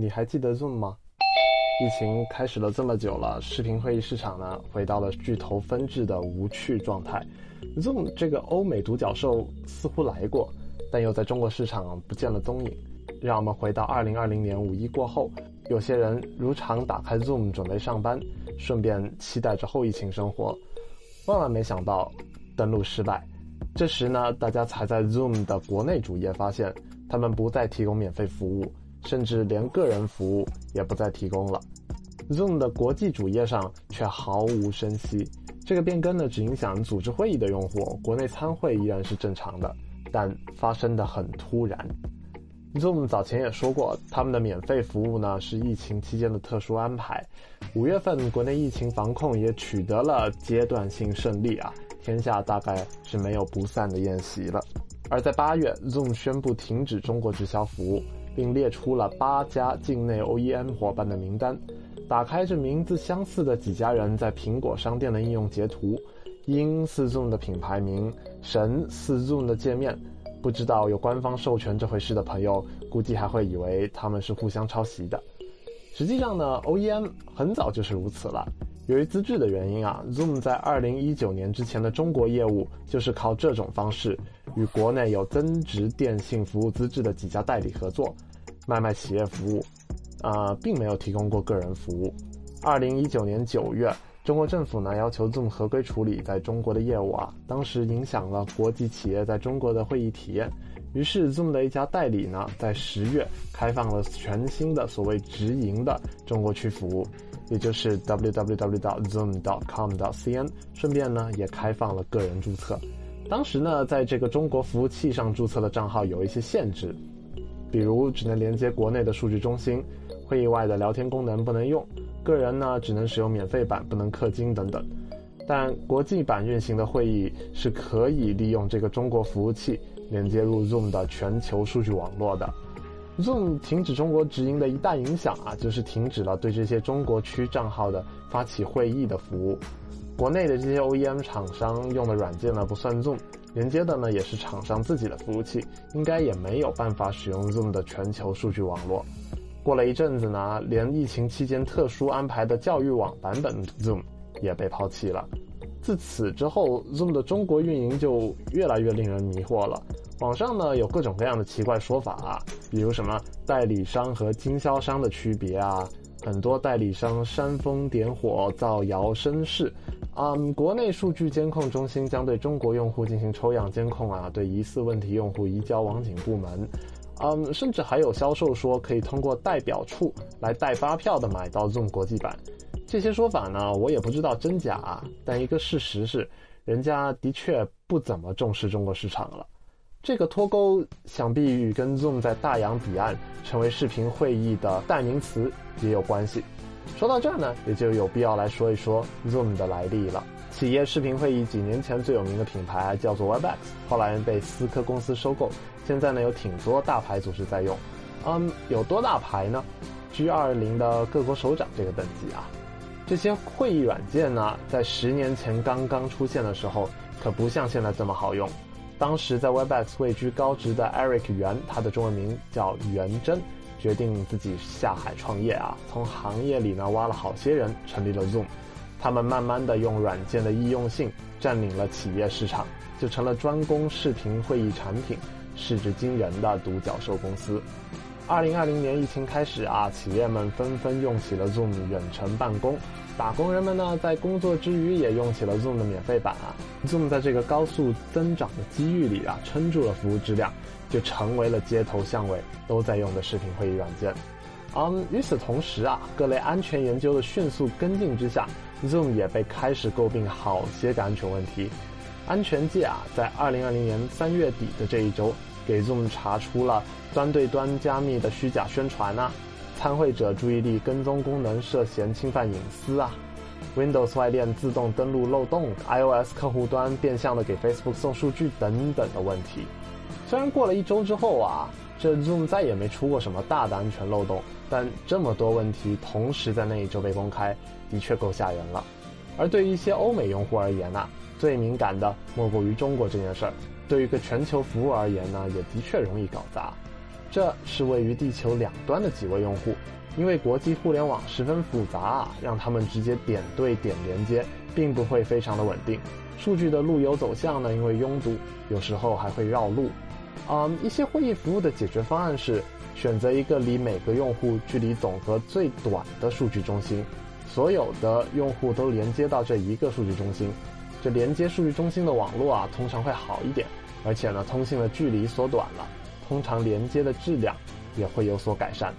你还记得 Zoom 吗？疫情开始了这么久了，视频会议市场呢回到了巨头分治的无趣状态。Zoom 这个欧美独角兽似乎来过，但又在中国市场不见了踪影。让我们回到二零二零年五一过后，有些人如常打开 Zoom 准备上班，顺便期待着后疫情生活。万万没想到，登录失败。这时呢，大家才在 Zoom 的国内主页发现，他们不再提供免费服务。甚至连个人服务也不再提供了，Zoom 的国际主页上却毫无声息。这个变更呢，只影响组织会议的用户，国内参会依然是正常的，但发生的很突然。Zoom 早前也说过，他们的免费服务呢是疫情期间的特殊安排。五月份国内疫情防控也取得了阶段性胜利啊，天下大概是没有不散的宴席了。而在八月，Zoom 宣布停止中国直销服务。并列出了八家境内 OEM 伙伴的名单。打开这名字相似的几家人在苹果商店的应用截图，音似 Zoom 的品牌名，神似 Zoom 的界面。不知道有官方授权这回事的朋友，估计还会以为他们是互相抄袭的。实际上呢，OEM 很早就是如此了。由于资质的原因啊，Zoom 在二零一九年之前的中国业务就是靠这种方式与国内有增值电信服务资质的几家代理合作。卖卖企业服务，啊，并没有提供过个人服务。二零一九年九月，中国政府呢要求 Zoom 合规处理在中国的业务啊，当时影响了国际企业在中国的会议体验。于是 Zoom 的一家代理呢，在十月开放了全新的所谓直营的中国区服务，也就是 www.zoom.com.cn，顺便呢也开放了个人注册。当时呢，在这个中国服务器上注册的账号有一些限制。比如只能连接国内的数据中心，会议外的聊天功能不能用，个人呢只能使用免费版，不能氪金等等。但国际版运行的会议是可以利用这个中国服务器连接入 Zoom 的全球数据网络的。Zoom 停止中国直营的一大影响啊，就是停止了对这些中国区账号的发起会议的服务。国内的这些 OEM 厂商用的软件呢不算 Zoom。连接的呢也是厂商自己的服务器，应该也没有办法使用 Zoom 的全球数据网络。过了一阵子呢，连疫情期间特殊安排的教育网版本 Zoom 也被抛弃了。自此之后，Zoom 的中国运营就越来越令人迷惑了。网上呢有各种各样的奇怪说法啊，比如什么代理商和经销商的区别啊，很多代理商煽风点火、造谣生事。嗯，国内数据监控中心将对中国用户进行抽样监控啊，对疑似问题用户移交网警部门。嗯，甚至还有销售说可以通过代表处来代发票的买到 Zoom 国际版。这些说法呢，我也不知道真假，但一个事实是，人家的确不怎么重视中国市场了。这个脱钩想必与跟 Zoom 在大洋彼岸成为视频会议的代名词也有关系。说到这儿呢，也就有必要来说一说 Zoom 的来历了。企业视频会议几年前最有名的品牌叫做 Webex，后来被思科公司收购，现在呢有挺多大牌组织在用。嗯，有多大牌呢？G20 的各国首长这个等级啊。这些会议软件呢，在十年前刚刚出现的时候，可不像现在这么好用。当时在 Webex 位居高职的 Eric 袁，他的中文名叫袁真。决定自己下海创业啊，从行业里呢挖了好些人，成立了 Zoom。他们慢慢的用软件的易用性占领了企业市场，就成了专攻视频会议产品、市值惊人的独角兽公司。二零二零年疫情开始啊，企业们纷纷用起了 Zoom 远程办公，打工人们呢在工作之余也用起了 Zoom 的免费版啊。Zoom 在这个高速增长的机遇里啊，撑住了服务质量。就成为了街头巷尾都在用的视频会议软件。嗯，与此同时啊，各类安全研究的迅速跟进之下，Zoom 也被开始诟病好些个安全问题。安全界啊，在二零二零年三月底的这一周，给 Zoom 查出了端对端加密的虚假宣传啊，参会者注意力跟踪功能涉嫌侵犯隐私啊，Windows 外链自动登录漏洞，iOS 客户端变相的给 Facebook 送数据等等的问题。虽然过了一周之后啊，这 Zoom 再也没出过什么大的安全漏洞，但这么多问题同时在那一周被公开，的确够吓人了。而对于一些欧美用户而言呢，最敏感的莫过于中国这件事儿。对于一个全球服务而言呢，也的确容易搞砸。这是位于地球两端的几位用户，因为国际互联网十分复杂啊，让他们直接点对点连接，并不会非常的稳定。数据的路由走向呢，因为拥堵，有时候还会绕路。嗯，一些会议服务的解决方案是选择一个离每个用户距离总和最短的数据中心，所有的用户都连接到这一个数据中心。这连接数据中心的网络啊，通常会好一点，而且呢，通信的距离缩短了，通常连接的质量也会有所改善。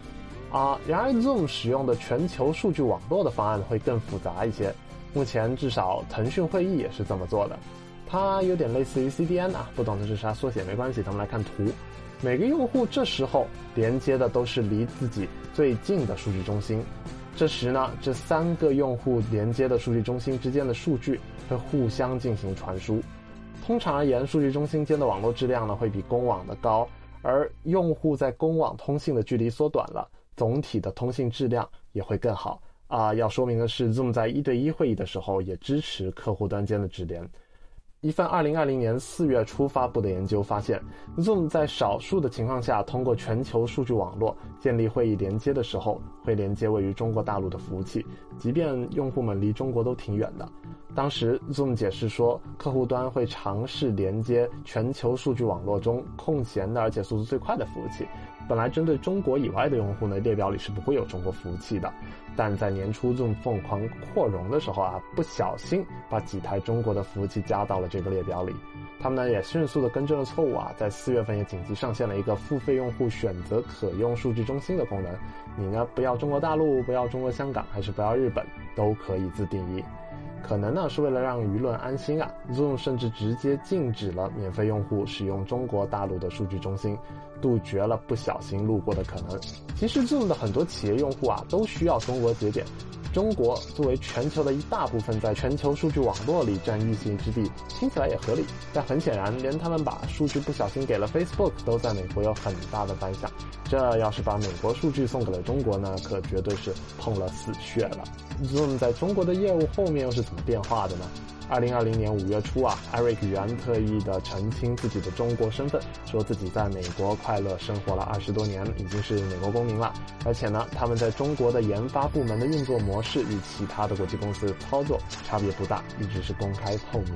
啊，然而 Zoom 使用的全球数据网络的方案会更复杂一些。目前至少腾讯会议也是这么做的。它有点类似于 CDN 啊，不懂的是啥缩写没关系，咱们来看图。每个用户这时候连接的都是离自己最近的数据中心，这时呢，这三个用户连接的数据中心之间的数据会互相进行传输。通常而言，数据中心间的网络质量呢会比公网的高，而用户在公网通信的距离缩短了，总体的通信质量也会更好。啊，要说明的是，Zoom 在一对一会议的时候也支持客户端间的直连。一份2020年4月初发布的研究发现，Zoom 在少数的情况下，通过全球数据网络建立会议连接的时候，会连接位于中国大陆的服务器，即便用户们离中国都挺远的。当时，Zoom 解释说，客户端会尝试连接全球数据网络中空闲的而且速度最快的服务器。本来针对中国以外的用户呢，列表里是不会有中国服务器的。但在年初 Zoom 疯狂扩容的时候啊，不小心把几台中国的服务器加到了这个列表里。他们呢也迅速的更正了错误啊，在四月份也紧急上线了一个付费用户选择可用数据中心的功能。你呢不要中国大陆，不要中国香港，还是不要日本，都可以自定义。可能呢是为了让舆论安心啊，Zoom 甚至直接禁止了免费用户使用中国大陆的数据中心。杜绝了不小心路过的可能。其实，Zoom 的很多企业用户啊，都需要中国节点。中国作为全球的一大部分，在全球数据网络里占一席之地，听起来也合理。但很显然，连他们把数据不小心给了 Facebook，都在美国有很大的反响。这要是把美国数据送给了中国呢，可绝对是碰了死穴了。Zoom 在中国的业务后面又是怎么变化的呢？二零二零年五月初啊，Eric 袁特意的澄清自己的中国身份，说自己在美国快乐生活了二十多年，已经是美国公民了。而且呢，他们在中国的研发部门的运作模式与其他的国际公司操作差别不大，一直是公开透明。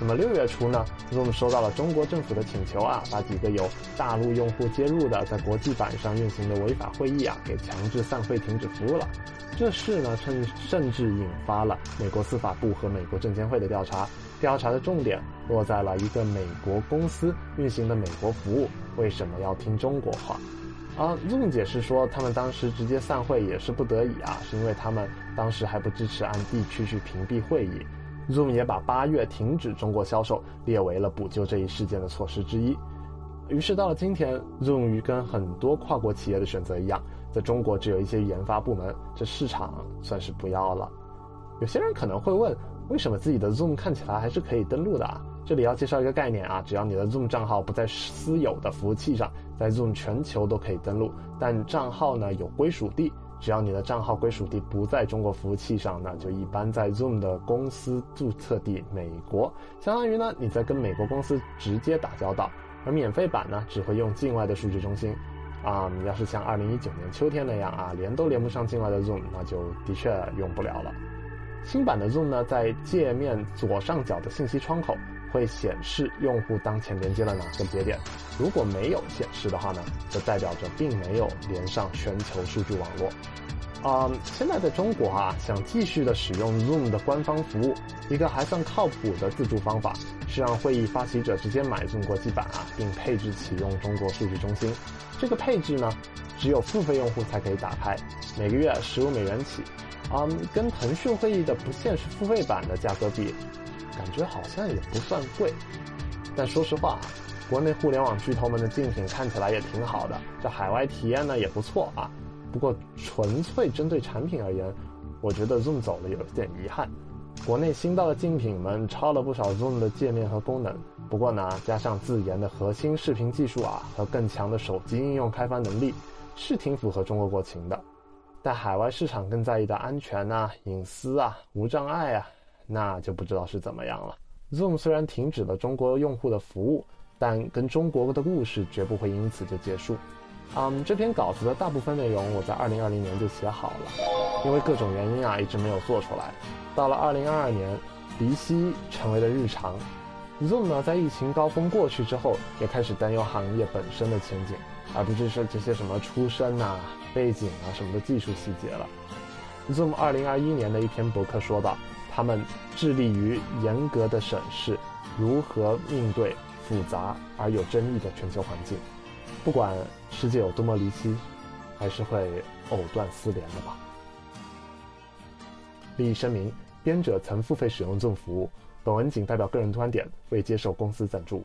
那么六月初呢，Zoom 收到了中国政府的请求啊，把几个有大陆用户接入的在国际版上运行的违法会议啊，给强制散会停止服务了。这事呢，甚甚至引发了美国司法部和美国证监会的调查。调查的重点落在了一个美国公司运行的美国服务为什么要听中国话。啊，Zoom 解释说，他们当时直接散会也是不得已啊，是因为他们当时还不支持按地区去屏蔽会议。Zoom 也把八月停止中国销售列为了补救这一事件的措施之一。于是到了今天，Zoom 与跟很多跨国企业的选择一样。在中国，只有一些研发部门，这市场算是不要了。有些人可能会问，为什么自己的 Zoom 看起来还是可以登录的啊？这里要介绍一个概念啊，只要你的 Zoom 账号不在私有的服务器上，在 Zoom 全球都可以登录。但账号呢有归属地，只要你的账号归属地不在中国服务器上，那就一般在 Zoom 的公司注册地美国，相当于呢你在跟美国公司直接打交道。而免费版呢，只会用境外的数据中心。啊，你要是像二零一九年秋天那样啊，连都连不上境外的 Zoom，那就的确用不了了。新版的 Zoom 呢，在界面左上角的信息窗口会显示用户当前连接了哪个节点，如果没有显示的话呢，就代表着并没有连上全球数据网络。啊，现在在中国啊，想继续的使用 Zoom 的官方服务，一个还算靠谱的自助方法是让会议发起者直接买 Zoom 国际版啊，并配置启用中国数据中心。这个配置呢，只有付费用户才可以打开，每个月十五美元起。啊，跟腾讯会议的不限时付费版的价格比，感觉好像也不算贵。但说实话，国内互联网巨头们的竞品看起来也挺好的，这海外体验呢也不错啊。不过，纯粹针对产品而言，我觉得 Zoom 走了有点遗憾。国内新到的竞品们抄了不少 Zoom 的界面和功能，不过呢，加上自研的核心视频技术啊和更强的手机应用开发能力，是挺符合中国国情的。但海外市场更在意的安全啊、隐私啊、无障碍啊，那就不知道是怎么样了。Zoom 虽然停止了中国用户的服务，但跟中国的故事绝不会因此就结束。嗯，这篇稿子的大部分内容我在二零二零年就写好了，因为各种原因啊，一直没有做出来。到了二零二二年，离析成为了日常。Zoom 呢，在疫情高峰过去之后，也开始担忧行业本身的前景，而不是说这些什么出身啊、背景啊什么的技术细节了。Zoom 二零二一年的一篇博客说道，他们致力于严格的审视如何应对复杂而有争议的全球环境。不管世界有多么离奇，还是会藕断丝连的吧。利益声明：编者曾付费使用 Zoom 服务，本文仅代表个人观点，未接受公司赞助。